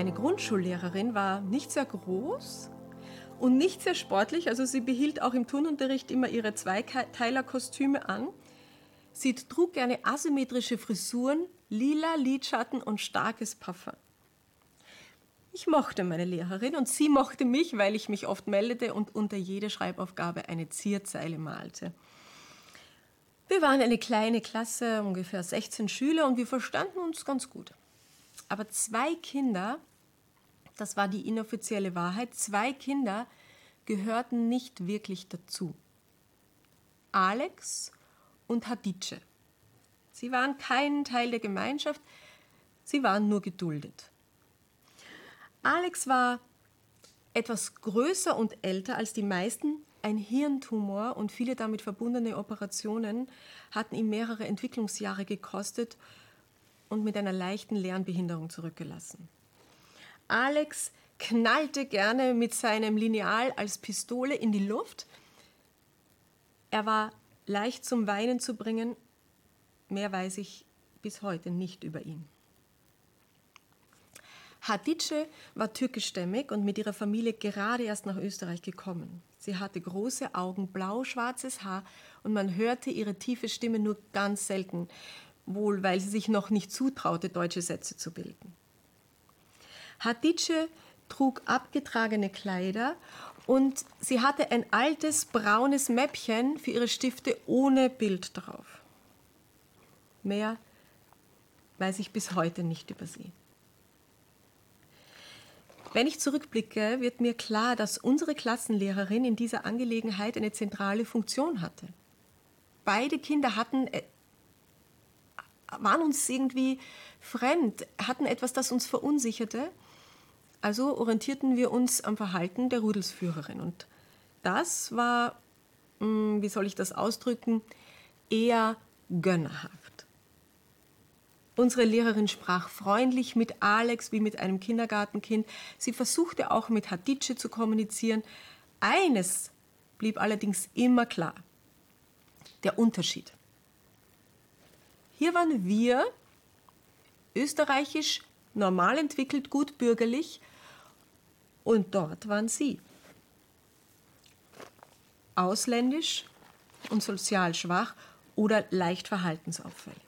Meine Grundschullehrerin war nicht sehr groß und nicht sehr sportlich, also sie behielt auch im Turnunterricht immer ihre Zweiteilerkostüme an. Sie trug gerne asymmetrische Frisuren, lila Lidschatten und starkes Parfum. Ich mochte meine Lehrerin und sie mochte mich, weil ich mich oft meldete und unter jede Schreibaufgabe eine Zierzeile malte. Wir waren eine kleine Klasse, ungefähr 16 Schüler und wir verstanden uns ganz gut. Aber zwei Kinder, das war die inoffizielle Wahrheit, zwei Kinder gehörten nicht wirklich dazu. Alex und Hadice. Sie waren kein Teil der Gemeinschaft, sie waren nur geduldet. Alex war etwas größer und älter als die meisten, ein Hirntumor und viele damit verbundene Operationen hatten ihm mehrere Entwicklungsjahre gekostet und mit einer leichten Lernbehinderung zurückgelassen. Alex knallte gerne mit seinem Lineal als Pistole in die Luft. Er war leicht zum Weinen zu bringen. Mehr weiß ich bis heute nicht über ihn. Hatice war türkischstämmig und mit ihrer Familie gerade erst nach Österreich gekommen. Sie hatte große Augen, blau-schwarzes Haar und man hörte ihre tiefe Stimme nur ganz selten, wohl weil sie sich noch nicht zutraute, deutsche Sätze zu bilden. Hatice trug abgetragene Kleider und sie hatte ein altes braunes Mäppchen für ihre Stifte ohne Bild drauf. Mehr weiß ich bis heute nicht über sie. Wenn ich zurückblicke, wird mir klar, dass unsere Klassenlehrerin in dieser Angelegenheit eine zentrale Funktion hatte. Beide Kinder hatten, äh, waren uns irgendwie fremd, hatten etwas, das uns verunsicherte. Also orientierten wir uns am Verhalten der Rudelsführerin. Und das war, hm, wie soll ich das ausdrücken, eher gönnerhaft. Unsere Lehrerin sprach freundlich mit Alex wie mit einem Kindergartenkind. Sie versuchte auch mit Hatice zu kommunizieren. Eines blieb allerdings immer klar. Der Unterschied. Hier waren wir, österreichisch, normal entwickelt, gut bürgerlich, und dort waren sie. Ausländisch und sozial schwach oder leicht verhaltensauffällig.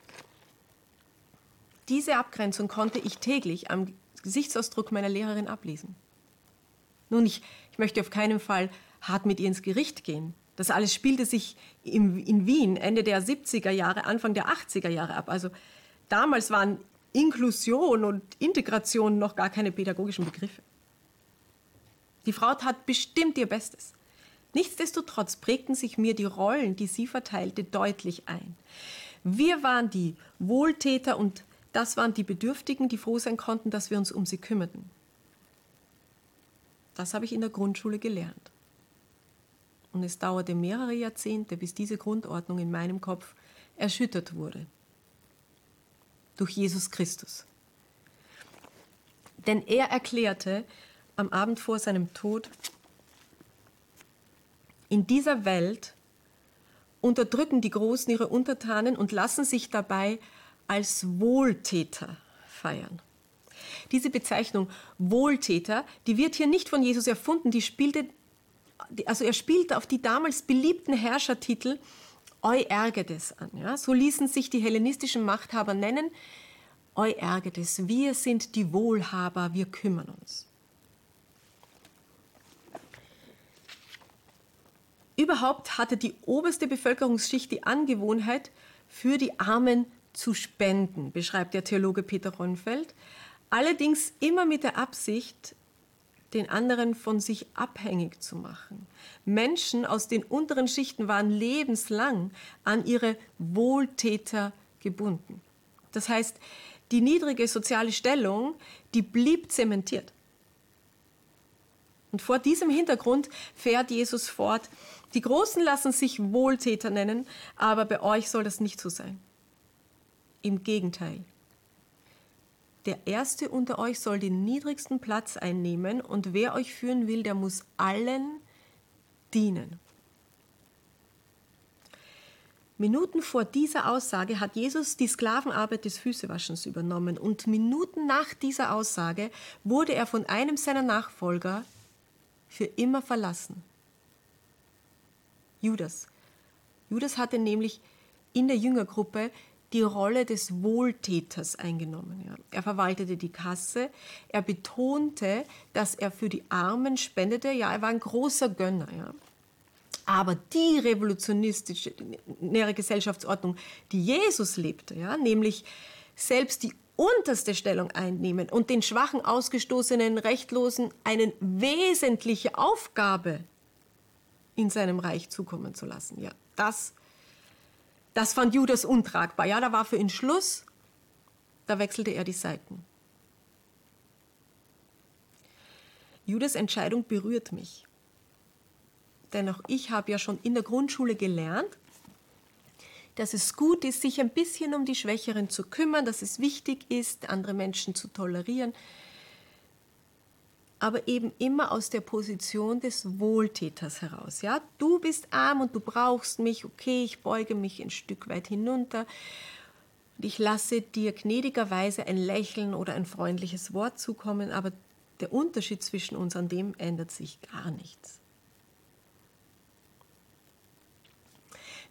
Diese Abgrenzung konnte ich täglich am Gesichtsausdruck meiner Lehrerin ablesen. Nun, ich, ich möchte auf keinen Fall hart mit ihr ins Gericht gehen. Das alles spielte sich im, in Wien Ende der 70er Jahre, Anfang der 80er Jahre ab. Also damals waren Inklusion und Integration noch gar keine pädagogischen Begriffe. Die Frau tat bestimmt ihr Bestes. Nichtsdestotrotz prägten sich mir die Rollen, die sie verteilte, deutlich ein. Wir waren die Wohltäter und das waren die Bedürftigen, die froh sein konnten, dass wir uns um sie kümmerten. Das habe ich in der Grundschule gelernt. Und es dauerte mehrere Jahrzehnte, bis diese Grundordnung in meinem Kopf erschüttert wurde. Durch Jesus Christus. Denn er erklärte am Abend vor seinem Tod, in dieser Welt unterdrücken die Großen ihre Untertanen und lassen sich dabei als Wohltäter feiern. Diese Bezeichnung Wohltäter, die wird hier nicht von Jesus erfunden, die spielte, also er spielte auf die damals beliebten Herrschertitel Euergetes an. Ja? So ließen sich die hellenistischen Machthaber nennen. Euergetes, wir sind die Wohlhaber, wir kümmern uns. Überhaupt hatte die oberste Bevölkerungsschicht die Angewohnheit, für die Armen zu spenden, beschreibt der Theologe Peter Ronfeld, allerdings immer mit der Absicht, den anderen von sich abhängig zu machen. Menschen aus den unteren Schichten waren lebenslang an ihre Wohltäter gebunden. Das heißt, die niedrige soziale Stellung, die blieb zementiert. Und vor diesem Hintergrund fährt Jesus fort, die Großen lassen sich Wohltäter nennen, aber bei euch soll das nicht so sein. Im Gegenteil. Der Erste unter euch soll den niedrigsten Platz einnehmen und wer euch führen will, der muss allen dienen. Minuten vor dieser Aussage hat Jesus die Sklavenarbeit des Füßewaschens übernommen und Minuten nach dieser Aussage wurde er von einem seiner Nachfolger für immer verlassen. Judas. Judas hatte nämlich in der Jüngergruppe die Rolle des Wohltäters eingenommen. Ja. Er verwaltete die Kasse, er betonte, dass er für die Armen spendete, ja, er war ein großer Gönner. Ja. Aber die revolutionistische Gesellschaftsordnung, die Jesus lebte, ja, nämlich selbst die unterste Stellung einnehmen und den schwachen, ausgestoßenen, rechtlosen eine wesentliche Aufgabe in seinem Reich zukommen zu lassen. Ja, das das fand Judas untragbar. Ja, da war für ihn Schluss. Da wechselte er die Seiten. Judas Entscheidung berührt mich. Denn auch ich habe ja schon in der Grundschule gelernt, dass es gut ist, sich ein bisschen um die Schwächeren zu kümmern, dass es wichtig ist, andere Menschen zu tolerieren aber eben immer aus der Position des Wohltäters heraus. Ja, du bist arm und du brauchst mich, okay, ich beuge mich ein Stück weit hinunter und ich lasse dir gnädigerweise ein Lächeln oder ein freundliches Wort zukommen, aber der Unterschied zwischen uns an dem ändert sich gar nichts.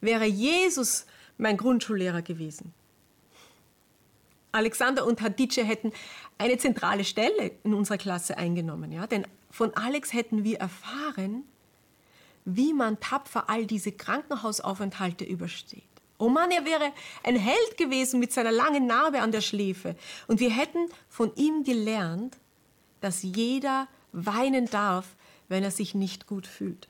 Wäre Jesus mein Grundschullehrer gewesen, Alexander und Hadice hätten eine zentrale Stelle in unserer Klasse eingenommen. Ja? Denn von Alex hätten wir erfahren, wie man tapfer all diese Krankenhausaufenthalte übersteht. Oh Mann, er wäre ein Held gewesen mit seiner langen Narbe an der Schläfe. Und wir hätten von ihm gelernt, dass jeder weinen darf, wenn er sich nicht gut fühlt.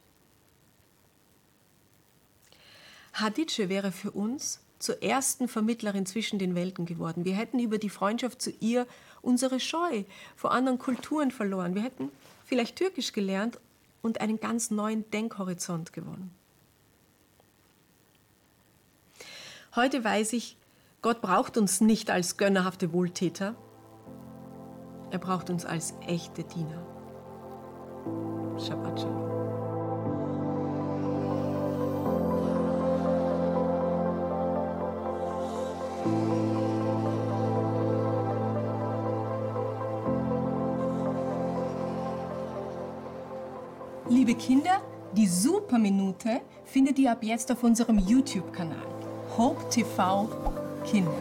Hadice wäre für uns zur ersten Vermittlerin zwischen den Welten geworden. Wir hätten über die Freundschaft zu ihr unsere Scheu vor anderen Kulturen verloren. Wir hätten vielleicht Türkisch gelernt und einen ganz neuen Denkhorizont gewonnen. Heute weiß ich, Gott braucht uns nicht als gönnerhafte Wohltäter, er braucht uns als echte Diener. Shabbat Shalom. Liebe Kinder, die Superminute findet ihr ab jetzt auf unserem YouTube-Kanal Hope TV Kinder.